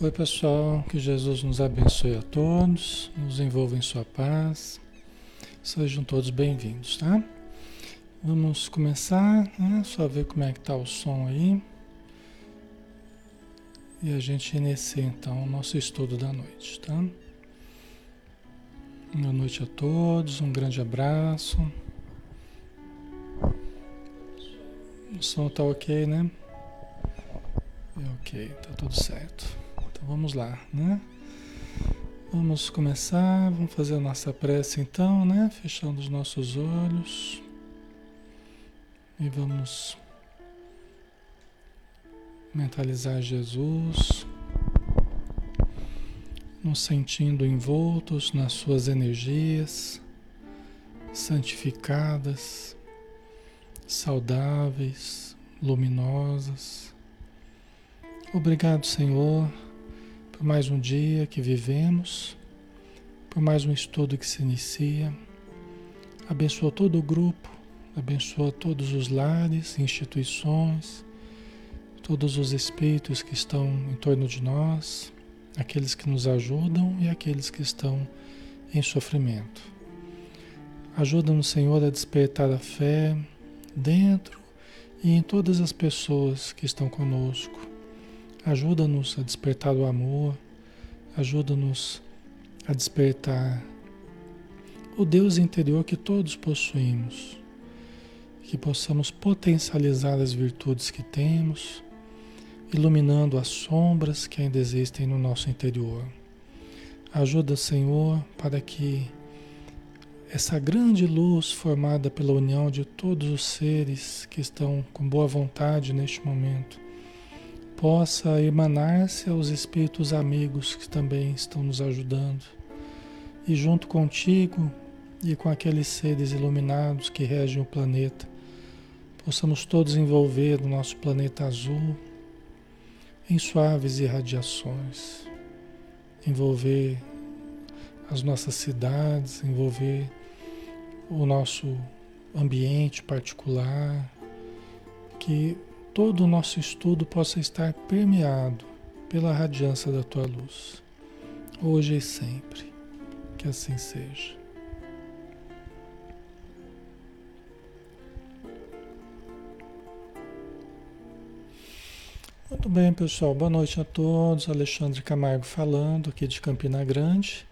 Oi, pessoal, que Jesus nos abençoe a todos, nos envolva em Sua paz. Sejam todos bem-vindos, tá? Vamos começar, né? Só ver como é que tá o som aí. E a gente inicia então o nosso estudo da noite, tá? Boa noite a todos, um grande abraço. O som tá ok, né? É ok, tá tudo certo. Então vamos lá, né? Vamos começar, vamos fazer a nossa prece então, né? Fechando os nossos olhos. E vamos mentalizar Jesus, nos sentindo envoltos nas suas energias, santificadas, saudáveis, luminosas. Obrigado, Senhor por mais um dia que vivemos, por mais um estudo que se inicia. Abençoa todo o grupo, abençoa todos os lares, instituições, todos os espíritos que estão em torno de nós, aqueles que nos ajudam e aqueles que estão em sofrimento. Ajuda-nos, Senhor, a despertar a fé dentro e em todas as pessoas que estão conosco Ajuda-nos a despertar o amor, ajuda-nos a despertar o Deus interior que todos possuímos, que possamos potencializar as virtudes que temos, iluminando as sombras que ainda existem no nosso interior. Ajuda, Senhor, para que essa grande luz formada pela união de todos os seres que estão com boa vontade neste momento possa emanar-se aos espíritos amigos que também estão nos ajudando. E junto contigo e com aqueles seres iluminados que regem o planeta, possamos todos envolver o nosso planeta azul em suaves irradiações, envolver as nossas cidades, envolver o nosso ambiente particular, que todo o nosso estudo possa estar permeado pela radiância da tua luz, hoje e sempre. Que assim seja. Muito bem, pessoal. Boa noite a todos. Alexandre Camargo falando aqui de Campina Grande,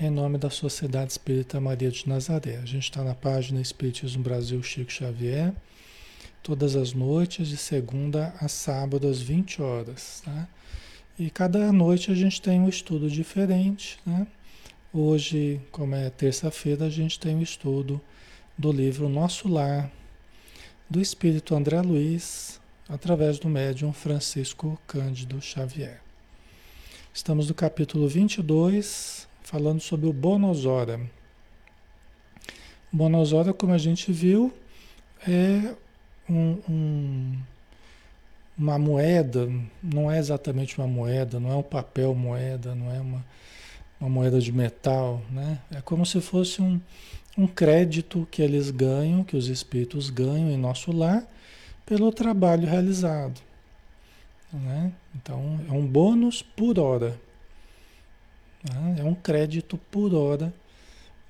em nome da Sociedade Espírita Maria de Nazaré. A gente está na página Espiritismo Brasil Chico Xavier todas as noites, de segunda a sábado, às 20 horas. Tá? E cada noite a gente tem um estudo diferente. Né? Hoje, como é terça-feira, a gente tem o um estudo do livro Nosso Lar, do espírito André Luiz, através do médium Francisco Cândido Xavier. Estamos no capítulo 22, falando sobre o Bonosora. O Bonosora, como a gente viu, é um, um, uma moeda, não é exatamente uma moeda, não é um papel moeda, não é uma, uma moeda de metal, né? É como se fosse um, um crédito que eles ganham, que os espíritos ganham em nosso lar, pelo trabalho realizado. Né? Então, é um bônus por hora. Né? É um crédito por hora,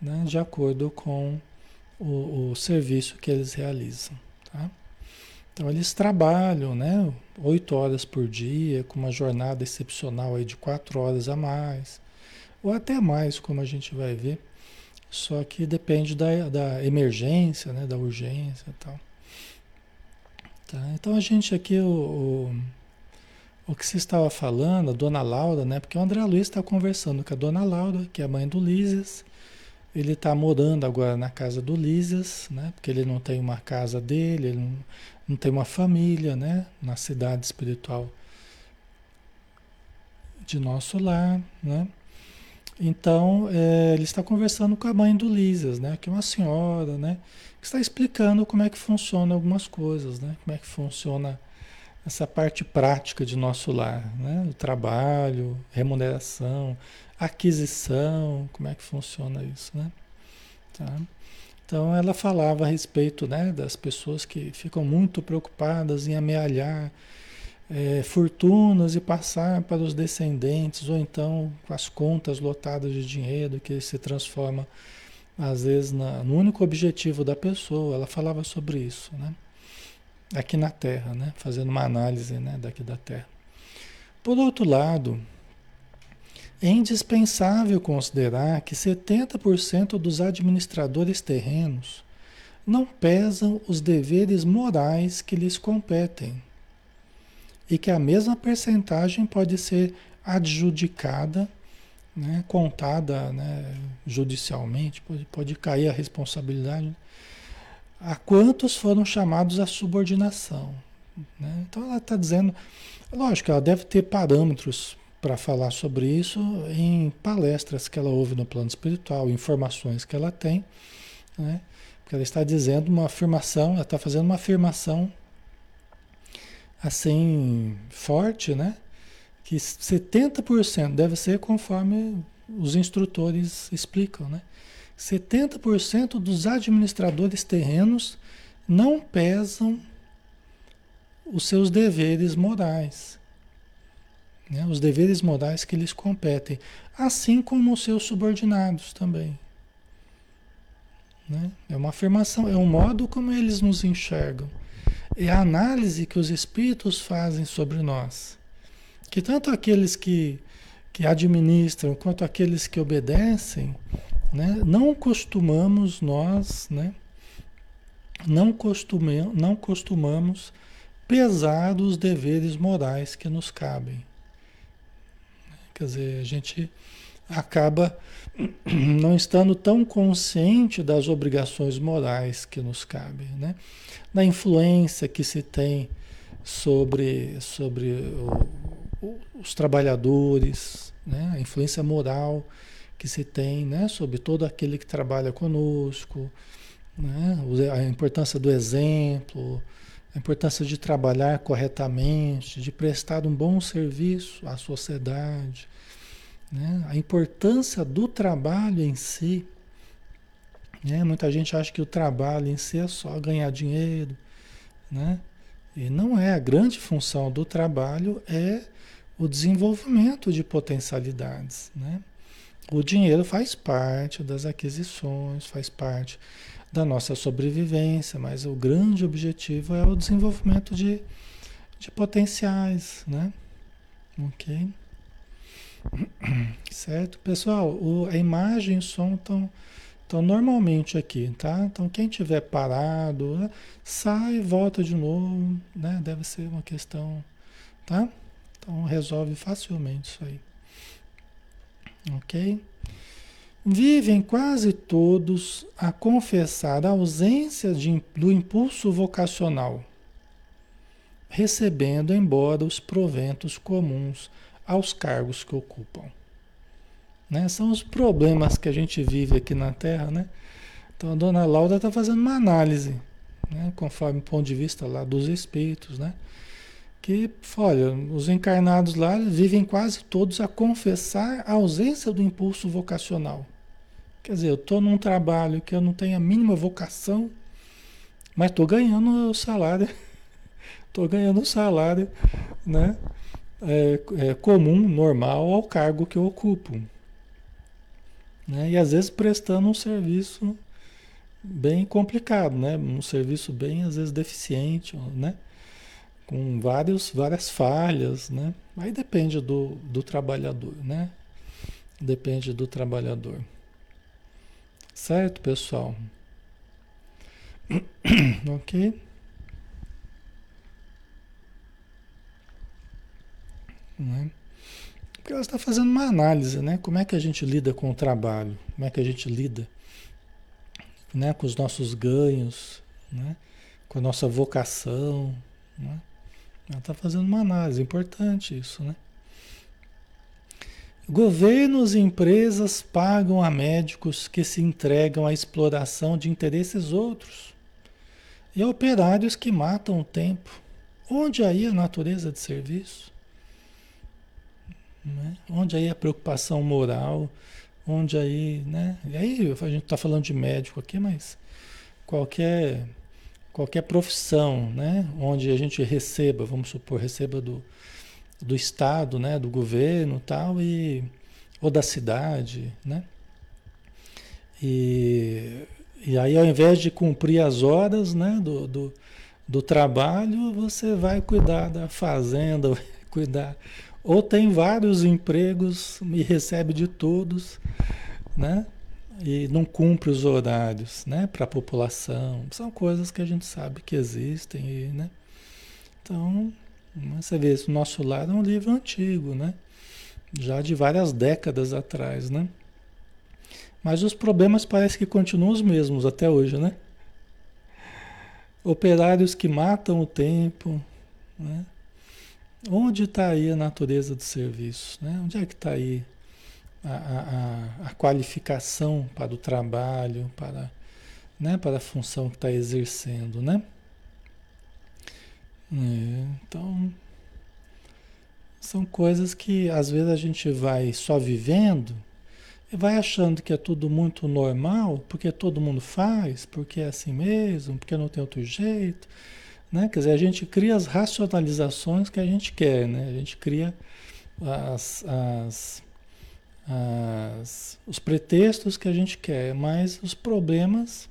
né? de acordo com o, o serviço que eles realizam. Então eles trabalham, né? Oito horas por dia, com uma jornada excepcional aí de quatro horas a mais, ou até mais, como a gente vai ver. Só que depende da, da emergência, né? Da urgência e tal. Tá? Então a gente aqui, o, o, o que se estava falando, a dona Laura, né? Porque o André Luiz está conversando com a dona Laura, que é a mãe do Lísias. Ele está morando agora na casa do Lísias, né? Porque ele não tem uma casa dele, ele não, não tem uma família, né? Na cidade espiritual de nosso lar, né? Então, é, ele está conversando com a mãe do Lísias, né? Que é uma senhora, né? Que está explicando como é que funciona algumas coisas, né? Como é que funciona essa parte prática de nosso lar, né? O trabalho, remuneração, aquisição, como é que funciona isso, né? Tá? Então ela falava a respeito né, das pessoas que ficam muito preocupadas em amealhar é, fortunas e passar para os descendentes, ou então com as contas lotadas de dinheiro que se transforma às vezes na, no único objetivo da pessoa. Ela falava sobre isso, né? Aqui na Terra, né? Fazendo uma análise, né? Daqui da Terra. Por outro lado, é indispensável considerar que 70% dos administradores terrenos não pesam os deveres morais que lhes competem e que a mesma percentagem pode ser adjudicada, né, contada né, judicialmente, pode, pode cair a responsabilidade, a quantos foram chamados à subordinação. Né? Então ela está dizendo, lógico, ela deve ter parâmetros para falar sobre isso em palestras que ela ouve no plano espiritual, informações que ela tem, né? Porque ela está dizendo uma afirmação, ela está fazendo uma afirmação assim forte, né? Que 70% deve ser conforme os instrutores explicam, né? 70% dos administradores terrenos não pesam os seus deveres morais. Né? Os deveres morais que lhes competem, assim como os seus subordinados também. Né? É uma afirmação, é um modo como eles nos enxergam. É a análise que os espíritos fazem sobre nós. Que tanto aqueles que, que administram quanto aqueles que obedecem, né? não costumamos nós, né? não, costume, não costumamos pesar os deveres morais que nos cabem. Quer dizer, a gente acaba não estando tão consciente das obrigações morais que nos cabem, né? da influência que se tem sobre, sobre o, os trabalhadores, né? a influência moral que se tem né? sobre todo aquele que trabalha conosco, né? a importância do exemplo, a importância de trabalhar corretamente, de prestar um bom serviço à sociedade né? A importância do trabalho em si. Né? Muita gente acha que o trabalho em si é só ganhar dinheiro. Né? E não é. A grande função do trabalho é o desenvolvimento de potencialidades. Né? O dinheiro faz parte das aquisições, faz parte da nossa sobrevivência, mas o grande objetivo é o desenvolvimento de, de potenciais, né? Ok? Certo? Pessoal, o, a imagem e o som estão estão normalmente aqui, tá? Então quem tiver parado, né, sai, volta de novo, né? Deve ser uma questão, tá? Então resolve facilmente isso aí. Ok? Vivem quase todos a confessar a ausência de, do impulso vocacional, recebendo embora os proventos comuns aos cargos que ocupam. Né? São os problemas que a gente vive aqui na Terra, né? Então a dona Laura está fazendo uma análise, né? conforme o ponto de vista lá dos espíritos, né? Que, olha, os encarnados lá vivem quase todos a confessar a ausência do impulso vocacional. Quer dizer, eu estou num trabalho que eu não tenho a mínima vocação, mas estou ganhando o salário. Estou ganhando o salário, né? é, é, comum, normal ao cargo que eu ocupo. Né? E às vezes prestando um serviço bem complicado, né? um serviço bem, às vezes, deficiente, né? com vários, várias falhas. Né? Aí depende do, do trabalhador, né? Depende do trabalhador. Certo, pessoal? ok? Né? Porque ela está fazendo uma análise, né? Como é que a gente lida com o trabalho? Como é que a gente lida né? com os nossos ganhos, né? com a nossa vocação. Né? Ela está fazendo uma análise, importante isso, né? Governos e empresas pagam a médicos que se entregam à exploração de interesses outros e a operários que matam o tempo. Onde aí a natureza de serviço? Né? Onde aí a preocupação moral, onde aí, né? E aí a gente está falando de médico aqui, mas qualquer qualquer profissão, né? Onde a gente receba, vamos supor, receba do, do Estado, né? Do governo tal, e, ou da cidade, né? E, e aí ao invés de cumprir as horas, né? Do, do, do trabalho, você vai cuidar da fazenda, vai cuidar... Ou tem vários empregos e recebe de todos, né? e não cumpre os horários né, para a população. São coisas que a gente sabe que existem. E, né? Então, você vê, o nosso lar é um livro antigo, né? já de várias décadas atrás. Né? Mas os problemas parecem que continuam os mesmos até hoje. Né? Operários que matam o tempo. Né? Onde está aí a natureza do serviço? Né? Onde é que está aí a, a, a qualificação para o trabalho, para, né, para a função que está exercendo, né? É, então, são coisas que às vezes a gente vai só vivendo e vai achando que é tudo muito normal, porque todo mundo faz, porque é assim mesmo, porque não tem outro jeito, né? Quer dizer, a gente cria as racionalizações que a gente quer, né? A gente cria as, as as, os pretextos que a gente quer, mas os problemas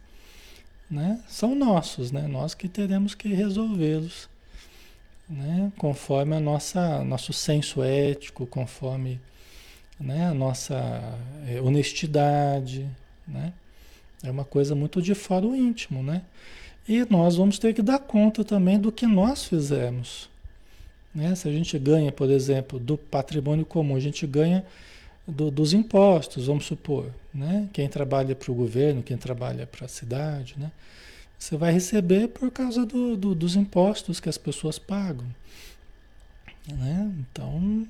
né, são nossos, né? nós que teremos que resolvê-los, né, conforme a nossa nosso senso ético, conforme né, a nossa é, honestidade, né? É uma coisa muito de fora o íntimo, né? E nós vamos ter que dar conta também do que nós fizemos. Né? Se a gente ganha, por exemplo, do patrimônio comum, a gente ganha do, dos impostos, vamos supor, né? Quem trabalha para o governo, quem trabalha para a cidade, né? Você vai receber por causa do, do, dos impostos que as pessoas pagam, né? Então,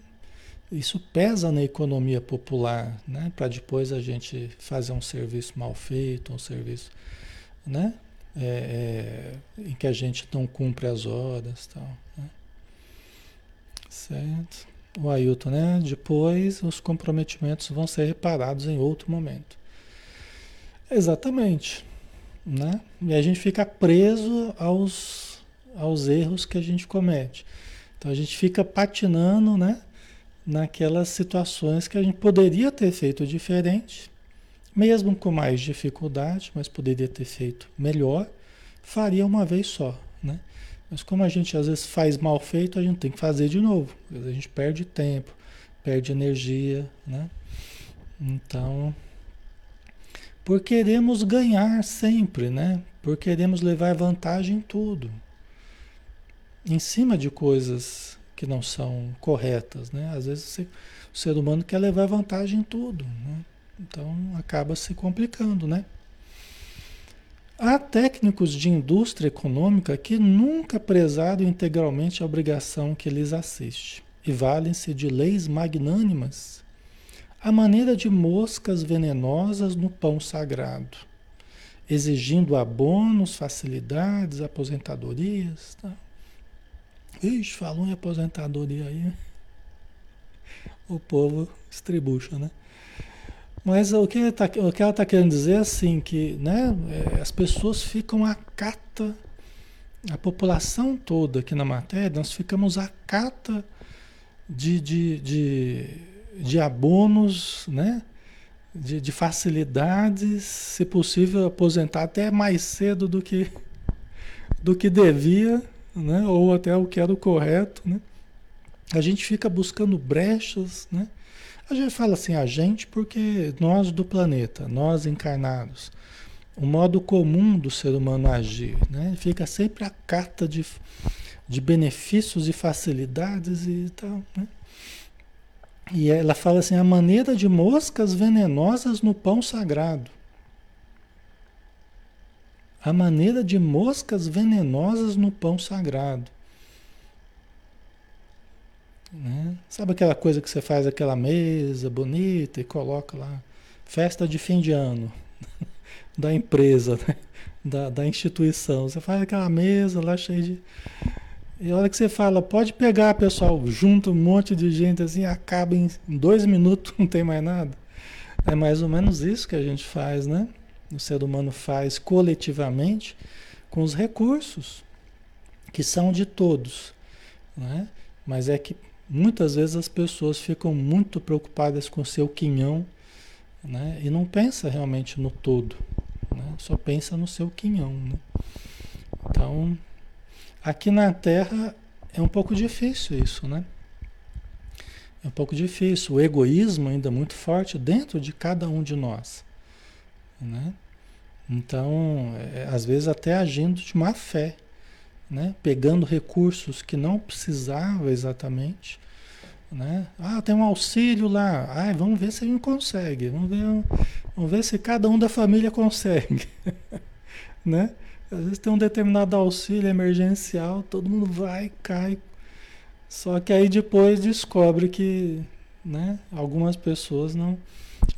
isso pesa na economia popular, né? Para depois a gente fazer um serviço mal feito, um serviço, né? É, é, em que a gente não cumpre as horas, tal, né? Certo? o Ailton, né? Depois os comprometimentos vão ser reparados em outro momento. Exatamente, né? E a gente fica preso aos, aos erros que a gente comete. Então a gente fica patinando, né? Naquelas situações que a gente poderia ter feito diferente, mesmo com mais dificuldade, mas poderia ter feito melhor, faria uma vez só, né? Mas como a gente às vezes faz mal feito, a gente tem que fazer de novo. A gente perde tempo, perde energia, né? Então, por queremos ganhar sempre, né? Por queremos levar vantagem em tudo. Em cima de coisas que não são corretas, né? Às vezes o ser humano quer levar vantagem em tudo, né? Então acaba se complicando, né? Há técnicos de indústria econômica que nunca prezaram integralmente a obrigação que lhes assiste e valem-se de leis magnânimas, a maneira de moscas venenosas no pão sagrado, exigindo abonos, facilidades, aposentadorias. Tá? Ixi, falou em aposentadoria aí. O povo estribucha, né? Mas o que, tá, o que ela está querendo dizer é assim, que né, é, as pessoas ficam à cata, a população toda aqui na matéria, nós ficamos à cata de, de, de, de abonos, né? De, de, facilidades, se possível aposentar até mais cedo do que, do que devia, né? ou até o que era o correto. Né? A gente fica buscando brechas, né? A gente fala assim, a gente, porque nós do planeta, nós encarnados, o modo comum do ser humano agir, né? Fica sempre a carta de, de benefícios e facilidades e tal, né? E ela fala assim, a maneira de moscas venenosas no pão sagrado. A maneira de moscas venenosas no pão sagrado. Né? Sabe aquela coisa que você faz aquela mesa bonita e coloca lá, festa de fim de ano da empresa, né? da, da instituição. Você faz aquela mesa lá cheia de. E a hora que você fala, pode pegar, pessoal, junta um monte de gente assim, acaba em dois minutos, não tem mais nada. É mais ou menos isso que a gente faz, né? O ser humano faz coletivamente com os recursos que são de todos, né? Mas é que muitas vezes as pessoas ficam muito preocupadas com o seu quinhão, né? E não pensa realmente no todo, né? Só pensa no seu quinhão, né? Então, aqui na Terra é um pouco difícil isso, né? É um pouco difícil. O egoísmo ainda é muito forte dentro de cada um de nós, né? Então, é, às vezes até agindo de má fé, né? Pegando recursos que não precisava exatamente, né? Ah, tem um auxílio lá. Ah, vamos ver se a gente consegue. Vamos ver, vamos ver se cada um da família consegue, né? Às vezes tem um determinado auxílio emergencial, todo mundo vai, cai. Só que aí depois descobre que, né? Algumas pessoas não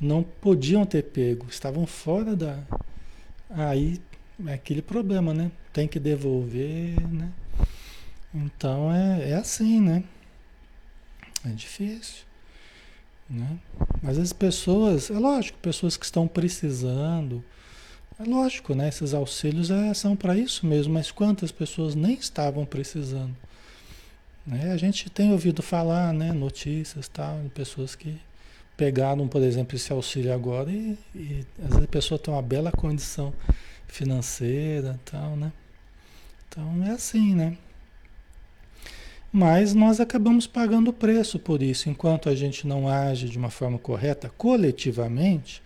não podiam ter pego, estavam fora da, Aí é aquele problema, né? Tem que devolver, né? Então é, é assim, né? É difícil. Né? Mas as pessoas, é lógico, pessoas que estão precisando, é lógico, né? Esses auxílios é, são para isso mesmo, mas quantas pessoas nem estavam precisando? Né? A gente tem ouvido falar, né? Notícias tal, de pessoas que pegaram, por exemplo, esse auxílio agora e, e às vezes a pessoa tem uma bela condição financeira tal, né? Então é assim, né? Mas nós acabamos pagando o preço por isso, enquanto a gente não age de uma forma correta coletivamente,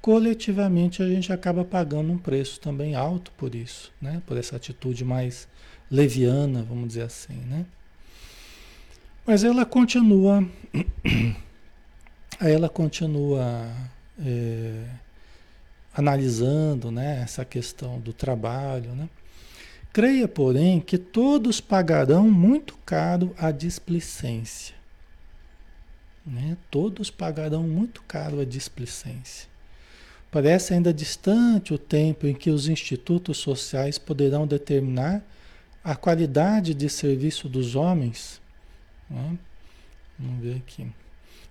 coletivamente a gente acaba pagando um preço também alto por isso, né? Por essa atitude mais leviana, vamos dizer assim, né? Mas ela continua ela continua é, analisando né, essa questão do trabalho. Né? Creia, porém, que todos pagarão muito caro a displicência. Né? Todos pagarão muito caro a displicência. Parece ainda distante o tempo em que os institutos sociais poderão determinar a qualidade de serviço dos homens. Né? Vamos ver aqui.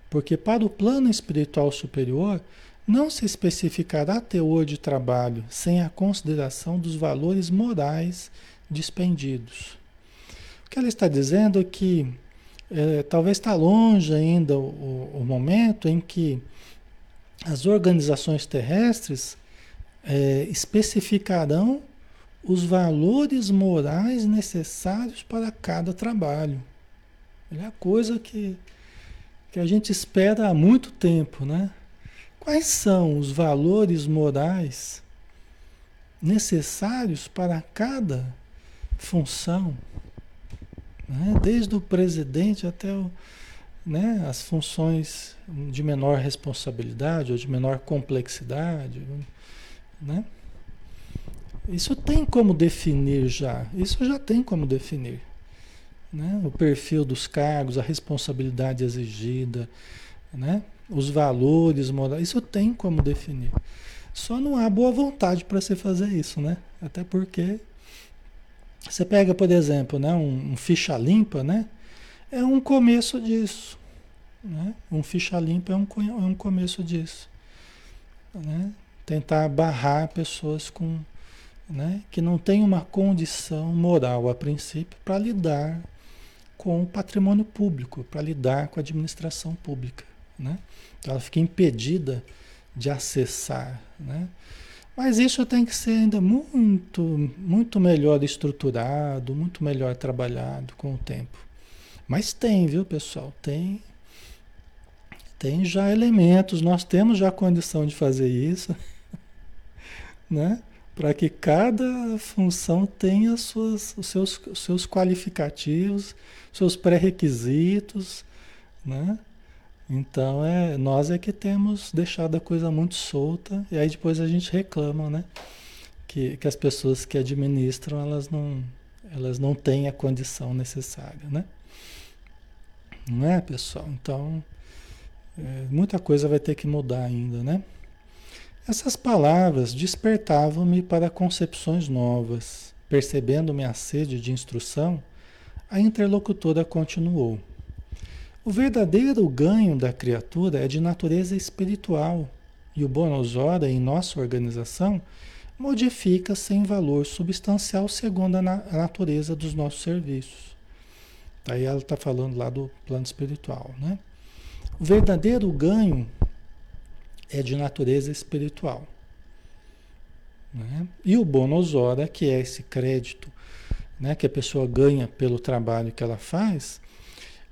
Porque para o plano espiritual superior, não se especificará teor de trabalho sem a consideração dos valores morais dispendidos. O que ela está dizendo é que é, talvez está longe ainda o, o, momento em que as organizações terrestres é, especificarão os valores morais necessários para cada trabalho. É a coisa que que a gente espera há muito tempo, né? Quais são os valores morais necessários para cada função? Né? Desde o presidente até o, né, as funções de menor responsabilidade ou de menor complexidade. Né? Isso tem como definir já. Isso já tem como definir né? o perfil dos cargos, a responsabilidade exigida, né? os valores morais, isso tem como definir. Só não há boa vontade para você fazer isso, né? Até porque você pega, por exemplo, né, um, um ficha limpa, né? É um começo disso. Né? Um ficha limpa é um, é um começo disso. Né? Tentar barrar pessoas com, né, que não têm uma condição moral a princípio para lidar com o patrimônio público, para lidar com a administração pública. Né? Então ela fica impedida de acessar. Né? Mas isso tem que ser ainda muito, muito melhor estruturado, muito melhor trabalhado com o tempo. Mas tem, viu, pessoal? Tem, tem já elementos, nós temos já condição de fazer isso, né? Para que cada função tenha suas, os, seus, os seus qualificativos, seus pré-requisitos, né? Então é, nós é que temos deixado a coisa muito solta e aí depois a gente reclama, né? Que, que as pessoas que administram elas não, elas não têm a condição necessária, né? Não é, pessoal? Então é, muita coisa vai ter que mudar ainda, né? Essas palavras despertavam-me para concepções novas, percebendo minha sede de instrução a interlocutora continuou. O verdadeiro ganho da criatura é de natureza espiritual e o Bonosora, em nossa organização, modifica sem valor substancial segundo a, na, a natureza dos nossos serviços. Aí ela está falando lá do plano espiritual, né? O verdadeiro ganho é de natureza espiritual. Né? E o bônus hora, que é esse crédito né, que a pessoa ganha pelo trabalho que ela faz,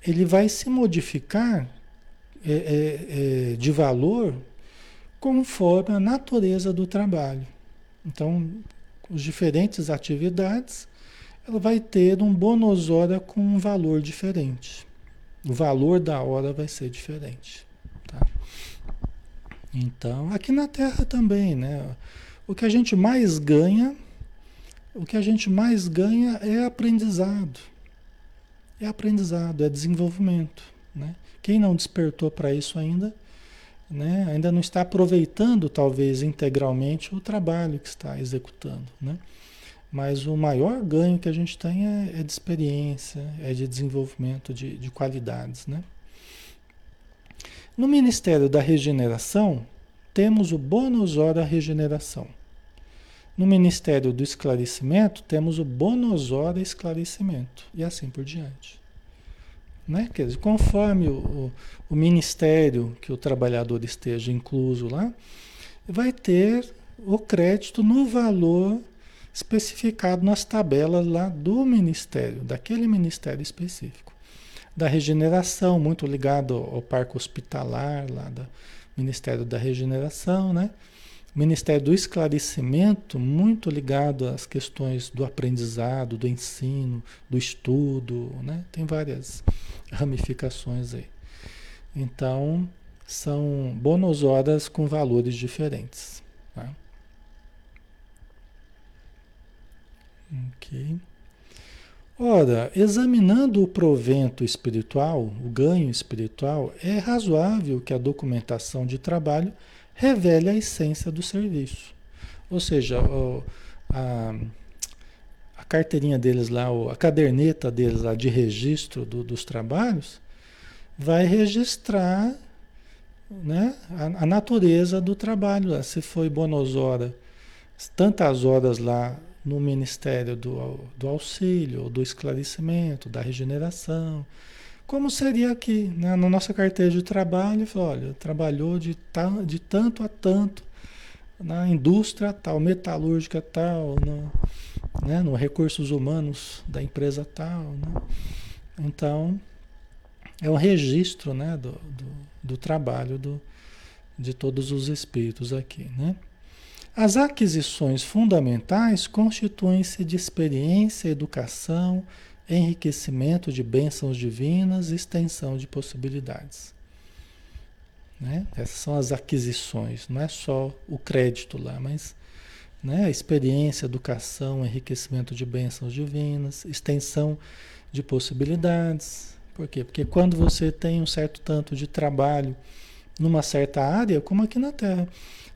ele vai se modificar é, é, é, de valor conforme a natureza do trabalho. Então, as diferentes atividades, ela vai ter um bônus hora com um valor diferente. O valor da hora vai ser diferente. Tá? Então, aqui na Terra também, né? O que a gente mais ganha, o que a gente mais ganha é aprendizado. É aprendizado, é desenvolvimento, né? Quem não despertou para isso ainda, né? Ainda não está aproveitando talvez integralmente o trabalho que está executando, né? Mas o maior ganho que a gente tem é, é de experiência, é de desenvolvimento de, de qualidades, né? No Ministério da Regeneração, temos o bônus hora regeneração. No Ministério do Esclarecimento, temos o bônus hora esclarecimento. E assim por diante. Né? Quer dizer, conforme o, o, o ministério que o trabalhador esteja incluso lá, vai ter o crédito no valor especificado nas tabelas lá do ministério, daquele ministério específico. Da regeneração, muito ligado ao parque hospitalar, lá do Ministério da Regeneração, né? Ministério do Esclarecimento, muito ligado às questões do aprendizado, do ensino, do estudo, né? Tem várias ramificações aí. Então, são bônus horas com valores diferentes. Tá? Ok. Ora, examinando o provento espiritual, o ganho espiritual, é razoável que a documentação de trabalho revele a essência do serviço. Ou seja, a, a carteirinha deles lá, a caderneta deles lá de registro do, dos trabalhos, vai registrar né, a, a natureza do trabalho. Se foi bonosora, tantas horas lá no Ministério do, do Auxílio, do Esclarecimento, da Regeneração. Como seria aqui, né? na nossa carteira de trabalho, olha, trabalhou de, de tanto a tanto na indústria tal, metalúrgica tal, no, né? no recursos humanos da empresa tal. Né? Então, é um registro né? do, do, do trabalho do, de todos os espíritos aqui. Né? As aquisições fundamentais constituem-se de experiência, educação, enriquecimento de bênçãos divinas, extensão de possibilidades. Né? Essas são as aquisições, não é só o crédito lá, mas né? experiência, educação, enriquecimento de bênçãos divinas, extensão de possibilidades. Por quê? Porque quando você tem um certo tanto de trabalho numa certa área, como aqui na Terra,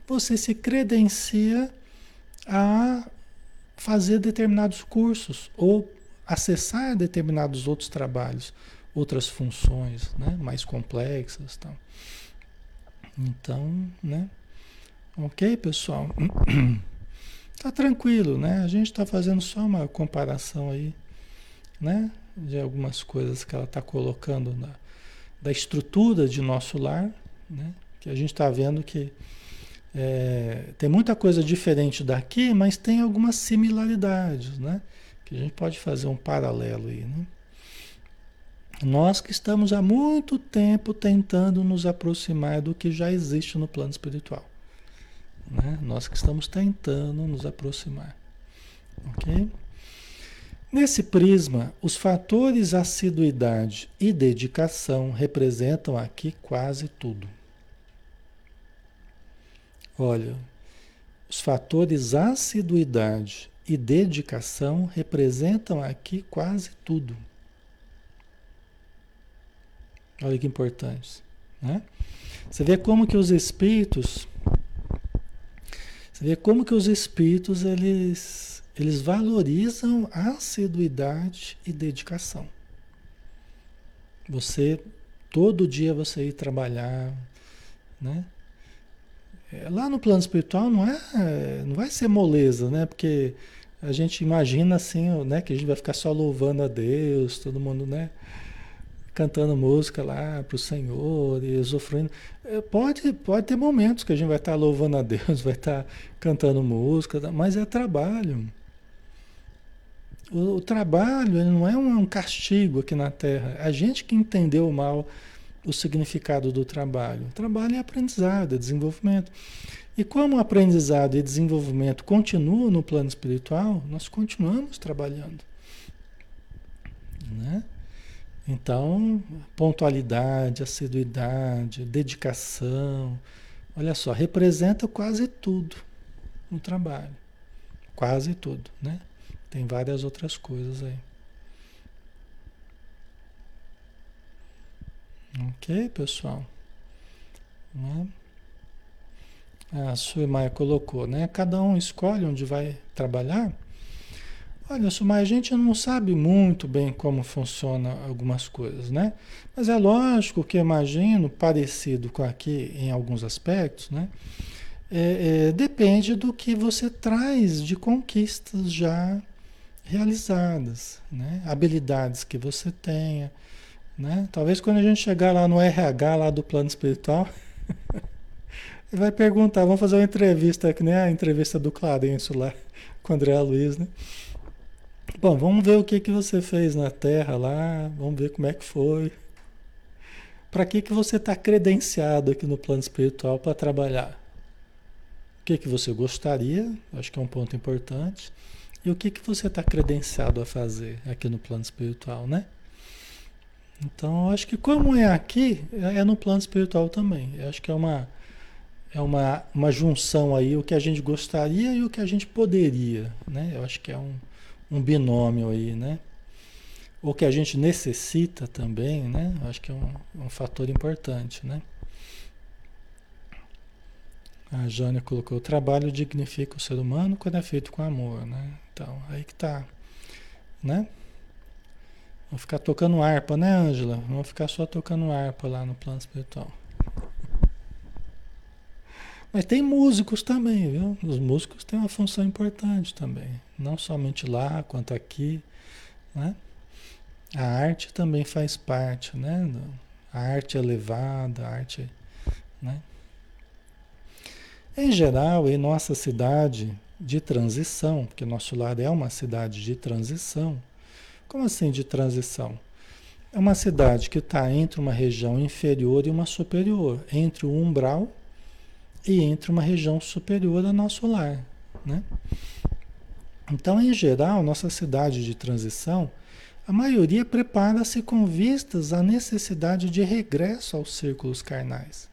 você se credencia a fazer determinados cursos ou acessar determinados outros trabalhos, outras funções, né, mais complexas, tal. Então, né? Ok, pessoal? Tá tranquilo, né? A gente está fazendo só uma comparação aí, né? De algumas coisas que ela está colocando na, da estrutura de nosso lar, né? Que a gente está vendo que é, tem muita coisa diferente daqui, mas tem algumas similaridades, né? Que a gente pode fazer um paralelo aí, né? Nós que estamos há muito tempo tentando nos aproximar do que já existe no plano espiritual. Né? Nós que estamos tentando nos aproximar. Ok? Nesse prisma, os fatores assiduidade e dedicação representam aqui quase tudo. Olha, os fatores assiduidade e dedicação representam aqui quase tudo. Olha que importante. Né? Você vê como que os espíritos. Você vê como que os espíritos eles, eles valorizam assiduidade e dedicação. Você, todo dia você ir trabalhar, né? É, lá no plano espiritual não é, não vai ser moleza, né? Porque a gente imagina assim, né, que a gente vai ficar só louvando a Deus, todo mundo, né? Cantando música lá para o Senhor e sofrendo. É, pode, pode ter momentos que a gente vai estar louvando a Deus, vai estar cantando música, mas é trabalho. O, o trabalho não é um, um castigo aqui na Terra. A gente que entendeu mal o significado do trabalho. O trabalho é aprendizado, é desenvolvimento. E como aprendizado e desenvolvimento continuam no plano espiritual, nós continuamos trabalhando. Né? Então, pontualidade, assiduidade, dedicação, olha só, representa quase tudo no trabalho. Quase tudo, né? Tem várias outras coisas aí. Ok, pessoal? Né? A Sumaia colocou, né? Cada um escolhe onde vai trabalhar. Olha, Sumaia, a gente não sabe muito bem como funciona algumas coisas, né? Mas é lógico que imagino parecido com aqui em alguns aspectos, né? É, é, depende do que você traz de conquistas já realizadas, né? habilidades que você tenha. Né? Talvez quando a gente chegar lá no RH lá do plano espiritual, ele vai perguntar, vamos fazer uma entrevista, que nem a entrevista do Clarencio lá com o André Luiz, né? Bom, vamos ver o que, que você fez na Terra lá, vamos ver como é que foi. Para que, que você está credenciado aqui no plano espiritual para trabalhar? O que, que você gostaria? Acho que é um ponto importante. E o que, que você está credenciado a fazer aqui no plano espiritual, né? Então, acho que como é aqui, é, é no plano espiritual também. Eu acho que é uma, é uma, uma junção aí, o que a gente gostaria e o que a gente poderia, né? Eu acho que é um, um binômio aí, né? O que a gente necessita também, né? Eu acho que é um, um fator importante, né? A Jânia colocou: o trabalho dignifica o ser humano quando é feito com amor, né? Então, aí que tá, né? Vamos ficar tocando harpa, né, Ângela? Vamos ficar só tocando harpa lá no plano espiritual. Mas tem músicos também, viu? Os músicos têm uma função importante também. Não somente lá, quanto aqui, né? A arte também faz parte, né? A arte elevada, a arte, né? Em geral, em nossa cidade de transição, porque nosso lar é uma cidade de transição. Como assim de transição? É uma cidade que está entre uma região inferior e uma superior, entre o umbral e entre uma região superior a nosso lar. Né? Então, em geral, nossa cidade de transição, a maioria prepara-se com vistas à necessidade de regresso aos círculos carnais.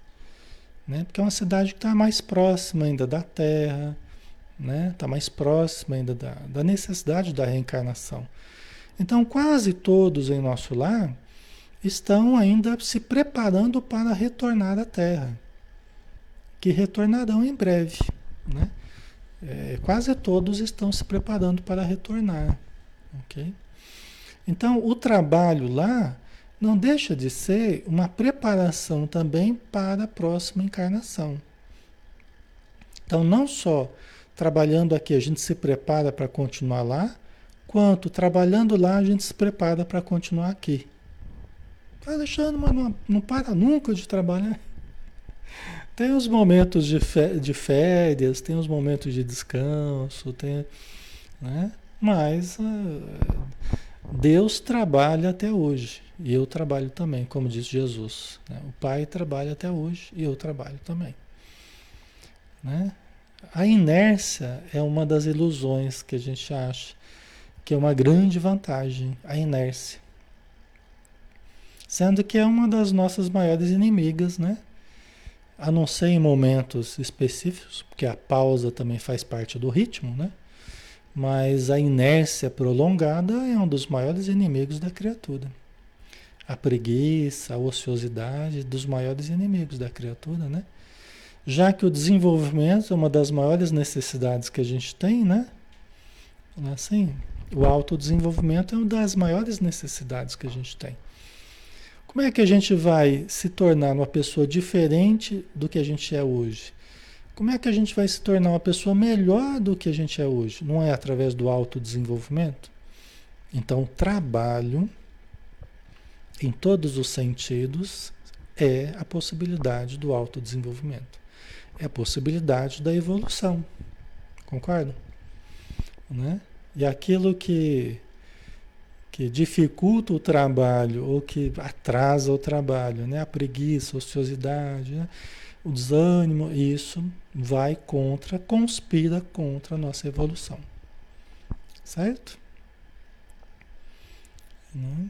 Né? Porque é uma cidade que está mais próxima ainda da Terra, né? Está mais próxima ainda da, da necessidade da reencarnação. Então, quase todos em nosso lar estão ainda se preparando para retornar à Terra, que retornarão em breve, né? É, quase todos estão se preparando para retornar, ok? Então, o trabalho lá não deixa de ser uma preparação também para a próxima encarnação. Então, não só trabalhando aqui a gente se prepara para continuar lá, quanto trabalhando lá a gente se prepara para continuar aqui. Deixando, mas não, não para nunca de trabalhar. Tem os momentos de, de férias, tem os momentos de descanso, tem, né? mas uh, Deus trabalha até hoje e eu trabalho também, como diz Jesus. Né? O Pai trabalha até hoje e eu trabalho também. Né? A inércia é uma das ilusões que a gente acha que é uma grande vantagem, a inércia. Sendo que é uma das nossas maiores inimigas, né? A não ser em momentos específicos, porque a pausa também faz parte do ritmo, né? Mas a inércia prolongada é um dos maiores inimigos da criatura. A preguiça, a ociosidade, dos maiores inimigos da criatura, né? já que o desenvolvimento é uma das maiores necessidades que a gente tem, né? É assim, o autodesenvolvimento é uma das maiores necessidades que a gente tem. Como é que a gente vai se tornar uma pessoa diferente do que a gente é hoje? Como é que a gente vai se tornar uma pessoa melhor do que a gente é hoje? Não é através do autodesenvolvimento? Então, trabalho, em todos os sentidos, é a possibilidade do autodesenvolvimento. É a possibilidade da evolução. Concorda? Né? E aquilo que, que dificulta o trabalho ou que atrasa o trabalho, né? a preguiça, a ociosidade, né? o desânimo, isso vai contra, conspira contra a nossa evolução. Certo? Né?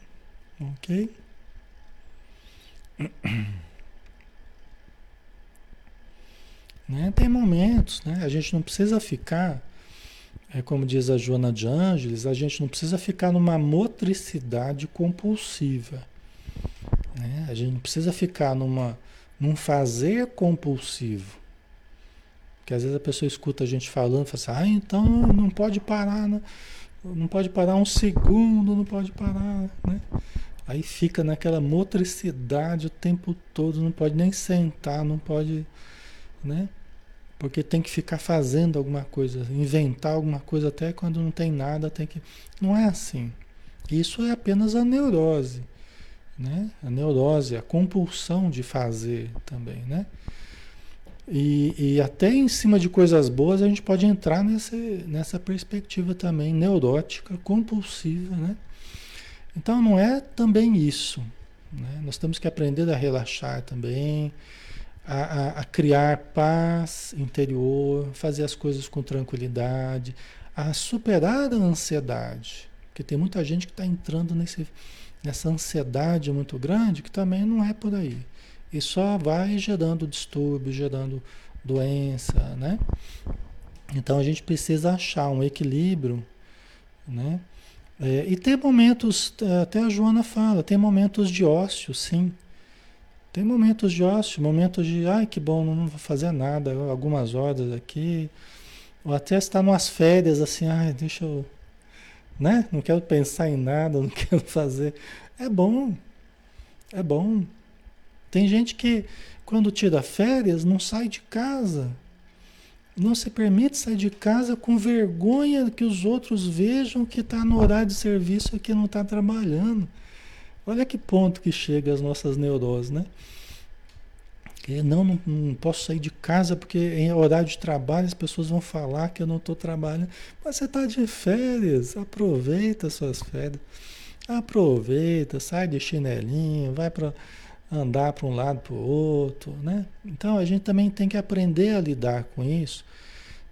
Ok? Né? Tem momentos, né? A gente não precisa ficar, é como diz a Joana de Ângeles, a gente não precisa ficar numa motricidade compulsiva. Né? A gente não precisa ficar numa, num fazer compulsivo. Porque às vezes a pessoa escuta a gente falando e fala assim, ah, então não pode parar, né? não pode parar um segundo, não pode parar, né? Aí fica naquela motricidade o tempo todo, não pode nem sentar, não pode, né? Porque tem que ficar fazendo alguma coisa, inventar alguma coisa até quando não tem nada, tem que. Não é assim. Isso é apenas a neurose, né? A neurose, a compulsão de fazer também, né? E, e até em cima de coisas boas a gente pode entrar nessa, perspectiva também neurótica, compulsiva, né? Então não é também isso. Né? Nós temos que aprender a relaxar também, a, a, criar paz interior, fazer as coisas com tranquilidade, a superar a ansiedade. Porque tem muita gente que está entrando nesse, nessa ansiedade muito grande que também não é por aí. E só vai gerando distúrbio, gerando doença, né? Então a gente precisa achar um equilíbrio, né? É, e tem momentos, até a Joana fala, tem momentos de ócio, sim. Tem momentos de ócio, momentos de, ai que bom, não vou fazer nada, algumas horas aqui. Ou até estar umas férias assim, ai, deixa eu. Né? Não quero pensar em nada, não quero fazer. É bom. É bom. Tem gente que, quando tira férias, não sai de casa. Não se permite sair de casa com vergonha que os outros vejam que está no horário de serviço e que não está trabalhando. Olha que ponto que chega as nossas neuroses, né? não, não, não, posso sair de casa porque em horário de trabalho as pessoas vão falar que eu não estou trabalhando. Mas você está de férias, aproveita suas férias. Aproveita, sai de chinelinho, vai para andar para um lado para o outro, né? Então a gente também tem que aprender a lidar com isso,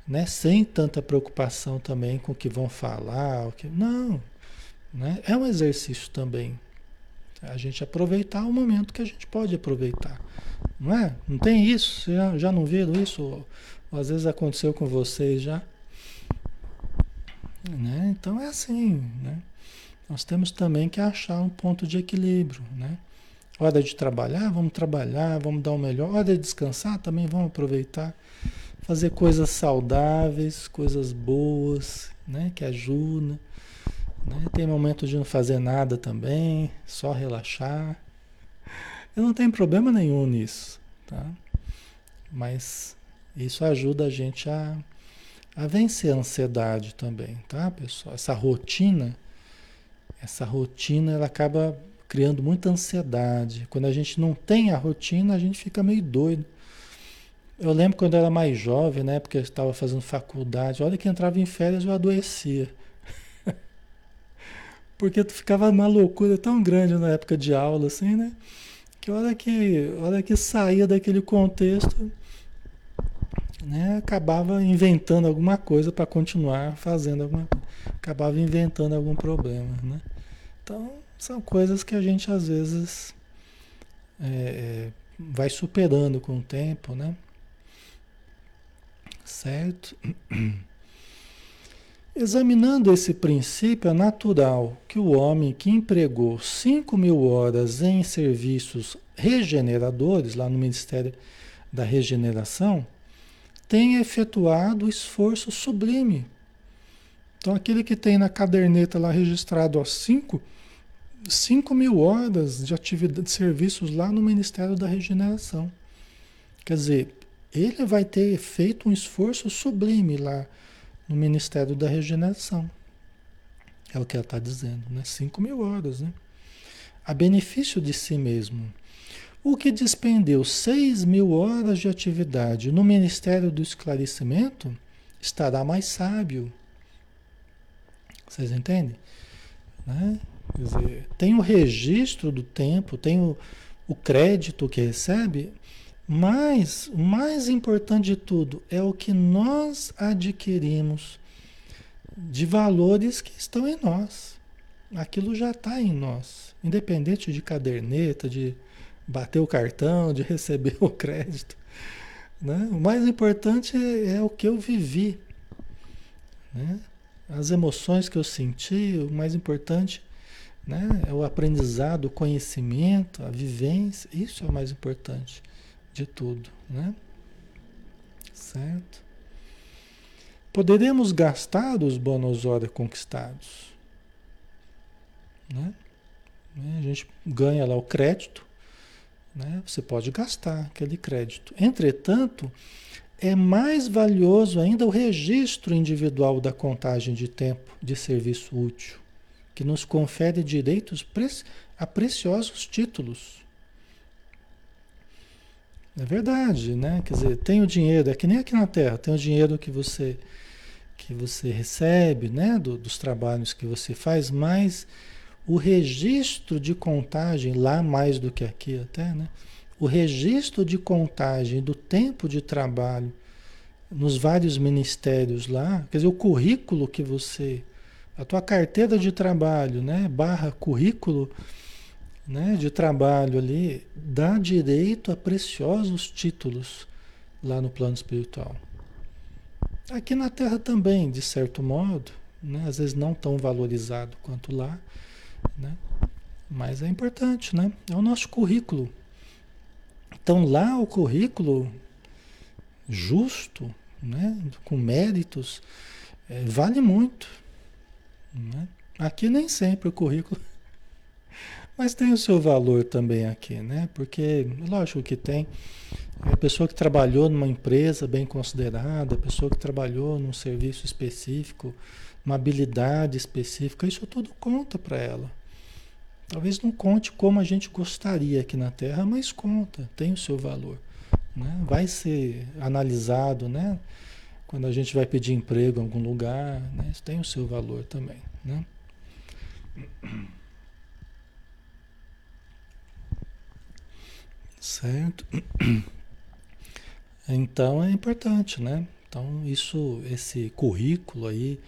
né? Sem tanta preocupação também com o que vão falar, o que não, né? É um exercício também, a gente aproveitar o momento que a gente pode aproveitar. Não é? Não tem isso? Você já, já não viram isso? Ou, ou, às vezes aconteceu com vocês já? Né? Então é assim, né? Nós temos também que achar um ponto de equilíbrio, né? Hora de trabalhar, vamos trabalhar, vamos dar o melhor. Hora de descansar, também vamos aproveitar. Fazer coisas saudáveis, coisas boas, né? Que ajudam. Né? Tem momentos de não fazer nada também, só relaxar. Eu não tenho problema nenhum nisso, tá? Mas isso ajuda a gente a, a vencer a ansiedade também, tá, pessoal? Essa rotina, essa rotina, ela acaba criando muita ansiedade. Quando a gente não tem a rotina, a gente fica meio doido. Eu lembro quando eu era mais jovem, né? Porque eu estava fazendo faculdade. Olha que entrava em férias eu adoecia. Porque tu ficava uma loucura tão grande na época de aula, assim, né? Que hora que, hora que saía daquele contexto, né? Acabava inventando alguma coisa para continuar fazendo alguma. Acabava inventando algum problema, né? Então, são coisas que a gente às vezes é, é vai superando com o tempo, né? Certo? Examinando esse princípio, é natural que o homem que empregou 5 mil horas em serviços regeneradores, lá no Ministério da Regeneração, tenha efetuado esforço sublime. Então, aquele que tem na caderneta lá registrado 5 5 mil horas de atividade de serviços lá no Ministério da Regeneração. Quer dizer, ele vai ter feito um esforço sublime lá no Ministério da Regeneração. É o que ela está dizendo, né? 5 mil horas, né? A benefício de si mesmo. O que despendeu 6 mil horas de atividade no Ministério do Esclarecimento estará mais sábio. Vocês entendem? Né? Dizer, tem o registro do tempo, tem o, o crédito que recebe, mas o mais importante de tudo é o que nós adquirimos de valores que estão em nós. Aquilo já está em nós, independente de caderneta, de bater o cartão, de receber o crédito. Né? O mais importante é, é o que eu vivi. Né? As emoções que eu senti, o mais importante né? é o aprendizado, o conhecimento, a vivência. Isso é o mais importante de tudo. Né? Certo? Poderemos gastar os bônus hora conquistados. Né? A gente ganha lá o crédito, né? você pode gastar aquele crédito. Entretanto, é mais valioso ainda o registro individual da contagem de tempo de serviço útil, que nos confere direitos a preciosos títulos. É verdade, né? Quer dizer, tem o dinheiro, é que nem aqui na Terra, tem o dinheiro que você que você recebe, né, do, dos trabalhos que você faz, mas o registro de contagem, lá mais do que aqui até, né, o registro de contagem do tempo de trabalho nos vários ministérios lá, quer dizer, o currículo que você, a tua carteira de trabalho, né, barra currículo, né, de trabalho ali, dá direito a preciosos títulos lá no plano espiritual. Aqui na Terra também, de certo modo, né? às vezes não tão valorizado quanto lá, né? mas é importante, né? É o nosso currículo. Então lá o currículo justo, né? com méritos, é, vale muito. Né? Aqui nem sempre o currículo, mas tem o seu valor também aqui, né? Porque, lógico que tem a pessoa que trabalhou numa empresa bem considerada, a pessoa que trabalhou num serviço específico, uma habilidade específica, isso tudo conta para ela. Talvez não conte como a gente gostaria aqui na Terra, mas conta, tem o seu valor. Né? Vai ser analisado, né? Quando a gente vai pedir emprego em algum lugar, né? isso tem o seu valor também. Né? Certo? Então é importante, né? Então isso, esse currículo aí,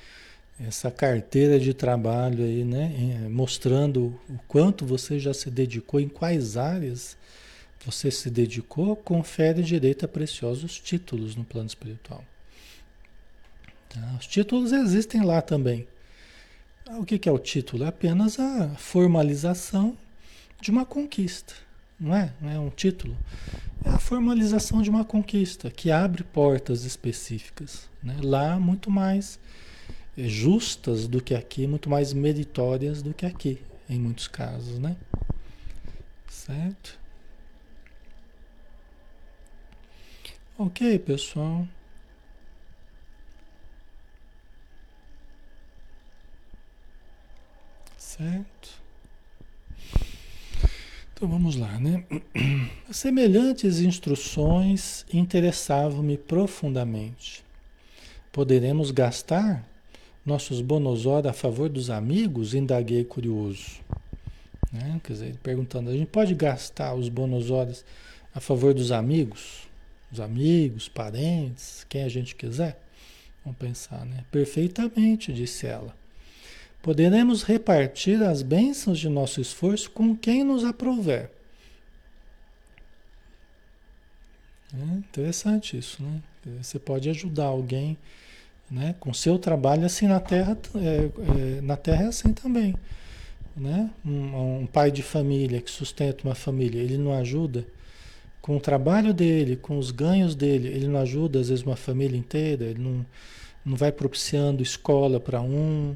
essa carteira de trabalho aí, né? Mostrando o quanto você já se dedicou, em quais áreas você se dedicou, confere direito a preciosos títulos no plano espiritual. Tá? Os títulos existem lá também. O que é o título? É apenas a formalização de uma conquista, não é? Não é um título é a formalização de uma conquista que abre portas específicas. Né? Lá, muito mais é, justas do que aqui, muito mais meritórias do que aqui, em muitos casos. Né? Certo? Ok, pessoal. Certo? Então vamos lá, né? Semelhantes instruções interessavam-me profundamente. Poderemos gastar nossos bonosora a favor dos amigos? Indaguei curioso. Né? Quer dizer, perguntando, a gente pode gastar os bonosoras a favor dos amigos? Os amigos, parentes, quem a gente quiser? Vamos pensar, né? Perfeitamente, disse ela. Poderemos repartir as bênçãos de nosso esforço com quem nos aprouver. É interessante isso, né? Você pode ajudar alguém, né? Com seu trabalho assim na Terra, é, é, na Terra é assim também, né? Um, um, pai de família que sustenta uma família, ele não ajuda com o trabalho dele, com os ganhos dele, ele não ajuda às vezes uma família inteira, ele não não vai propiciando escola para um,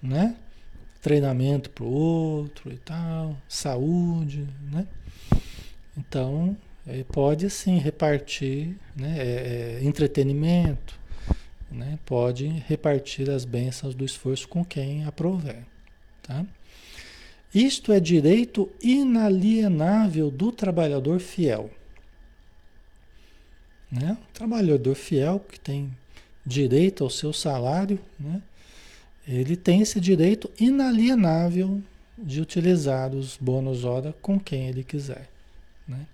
né? Treinamento para o outro e tal, saúde, né? Então, é, pode sim repartir né, é, é, entretenimento, né, pode repartir as bênçãos do esforço com quem aprover. Tá? Isto é direito inalienável do trabalhador fiel. Né? O trabalhador fiel que tem direito ao seu salário, né? ele tem esse direito inalienável de utilizar os bônus hora com quem ele quiser. Né?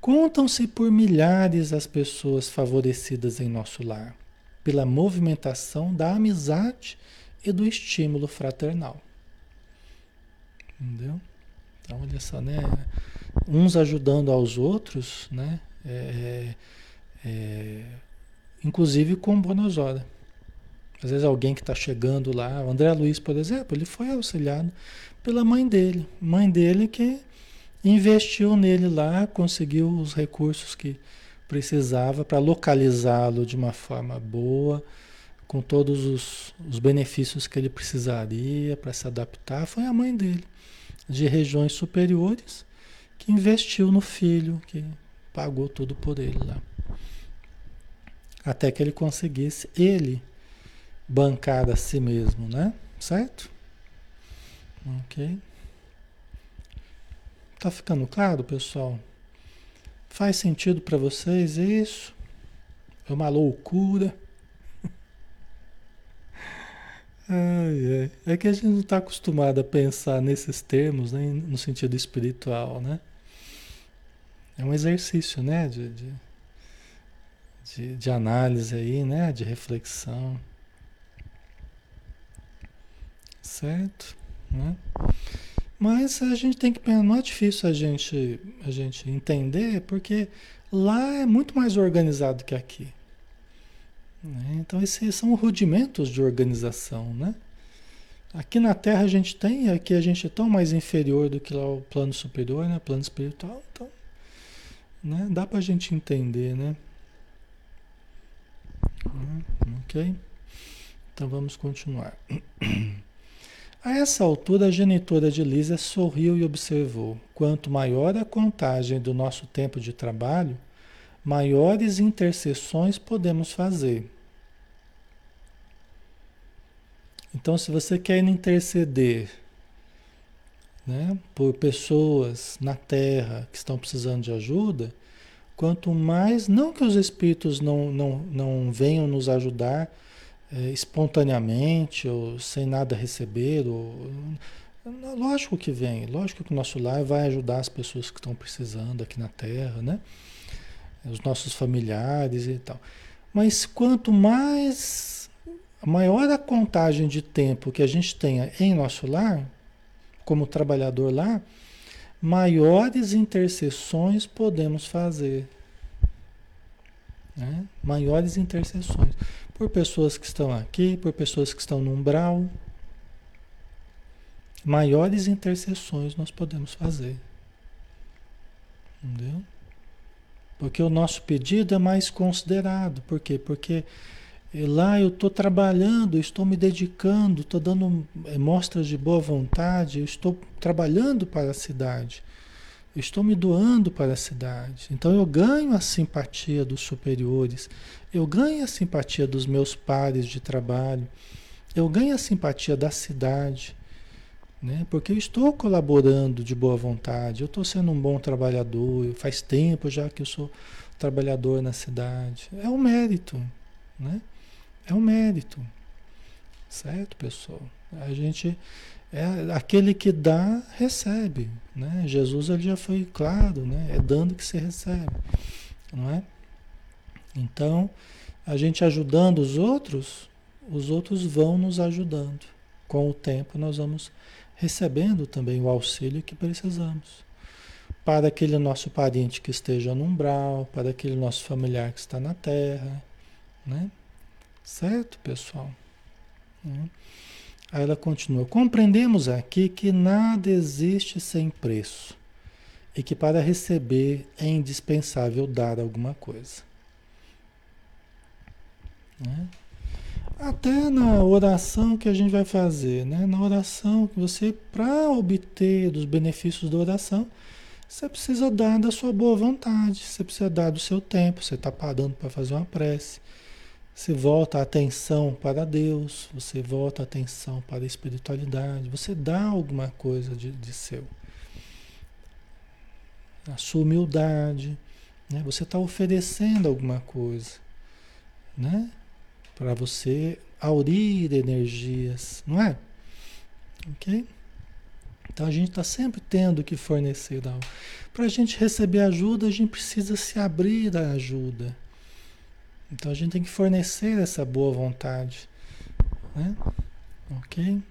Contam-se por milhares as pessoas favorecidas em nosso lar, pela movimentação da amizade e do estímulo fraternal. Entendeu? Então, olha só, né? Uns ajudando aos outros, né? É, é, é inclusive com Bonosora. Às vezes alguém que está chegando lá, o André Luiz, por exemplo, ele foi auxiliado pela mãe dele. Mãe dele que investiu nele lá, conseguiu os recursos que precisava para localizá-lo de uma forma boa, com todos os, os benefícios que ele precisaria para se adaptar. Foi a mãe dele, de regiões superiores, que investiu no filho, que pagou tudo por ele lá. Até que ele conseguisse ele bancar a si mesmo, né? Certo? Ok. Tá ficando claro, pessoal? Faz sentido para vocês isso? É uma loucura? Ai, ai. É que a gente não está acostumado a pensar nesses termos né, no sentido espiritual, né? É um exercício, né? De, de, de, de análise aí, né? De reflexão. Certo? Né? Mas a gente tem que pensar, não é difícil a gente, a gente entender, porque lá é muito mais organizado que aqui. Né? Então, esses são rudimentos de organização, né? Aqui na Terra a gente tem, aqui a gente é tão mais inferior do que lá o plano superior, né? Plano espiritual, então, né? Dá pra gente entender, né? Ok? Então vamos continuar. A essa altura, a genitora de Lísia sorriu e observou: quanto maior a contagem do nosso tempo de trabalho, maiores intercessões podemos fazer. Então, se você quer interceder né, por pessoas na Terra que estão precisando de ajuda, quanto mais, não que os espíritos não, não, não venham nos ajudar é, espontaneamente ou sem nada receber. Ou, lógico que vem, lógico que o nosso lar vai ajudar as pessoas que estão precisando aqui na Terra, né? Os nossos familiares e tal. Mas quanto mais, maior a contagem de tempo que a gente tenha em nosso lar, como trabalhador lá, maiores intercessões podemos fazer. Né? Maiores intercessões por pessoas que estão aqui, por pessoas que estão no umbral. Maiores intercessões nós podemos fazer. Entendeu? Porque o nosso pedido é mais considerado. Por quê? Porque lá eu estou trabalhando, estou me dedicando, estou dando eh, mostras de boa vontade, estou trabalhando para a cidade. estou me doando para a cidade. Então eu ganho a simpatia dos superiores, eu ganho a simpatia dos meus pares de trabalho, eu ganho a simpatia da cidade, né? porque eu estou colaborando de boa vontade, eu estou sendo um bom trabalhador, faz tempo já que eu sou trabalhador na cidade. É um mérito, né? É um mérito, certo, pessoal? A gente é aquele que dá recebe, né? Jesus ele já foi claro, né? É dando que se recebe, não é? Então, a gente ajudando os outros, os outros vão nos ajudando. Com o tempo, nós vamos recebendo também o auxílio que precisamos. Para aquele nosso parente que esteja no umbral, para aquele nosso familiar que está na terra, né? Certo, pessoal? Né? Aí ela continua: compreendemos aqui que nada existe sem preço e que para receber é indispensável dar alguma coisa. Né? Até na oração que a gente vai fazer, né? na oração que você, para obter dos benefícios da oração, Você precisa dar da sua boa vontade, você precisa dar do seu tempo, você está parando para fazer uma prece. Você volta a atenção para Deus, você volta a atenção para a espiritualidade, você dá alguma coisa de, de seu. A sua humildade, né? você está oferecendo alguma coisa, né? Para você aurir energias, não é? Ok? Então a gente está sempre tendo que fornecer algo. Para a gente receber ajuda, a gente precisa se abrir à ajuda. Então a gente tem que fornecer essa boa vontade. Né? Ok?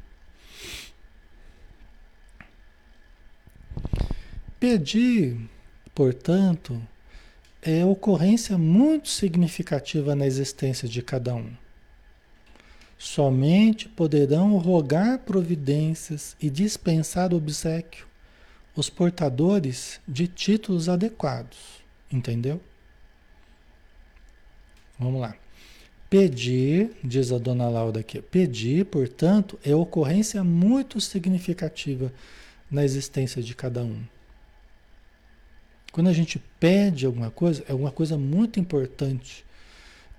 Pedir, portanto, é ocorrência muito significativa na existência de cada um. Somente poderão rogar providências e dispensar obsequio os portadores de títulos adequados. Entendeu? Vamos lá. Pedir, diz a dona Laura aqui, pedir, portanto, é ocorrência muito significativa na existência de cada um. Quando a gente pede alguma coisa, é alguma coisa muito importante,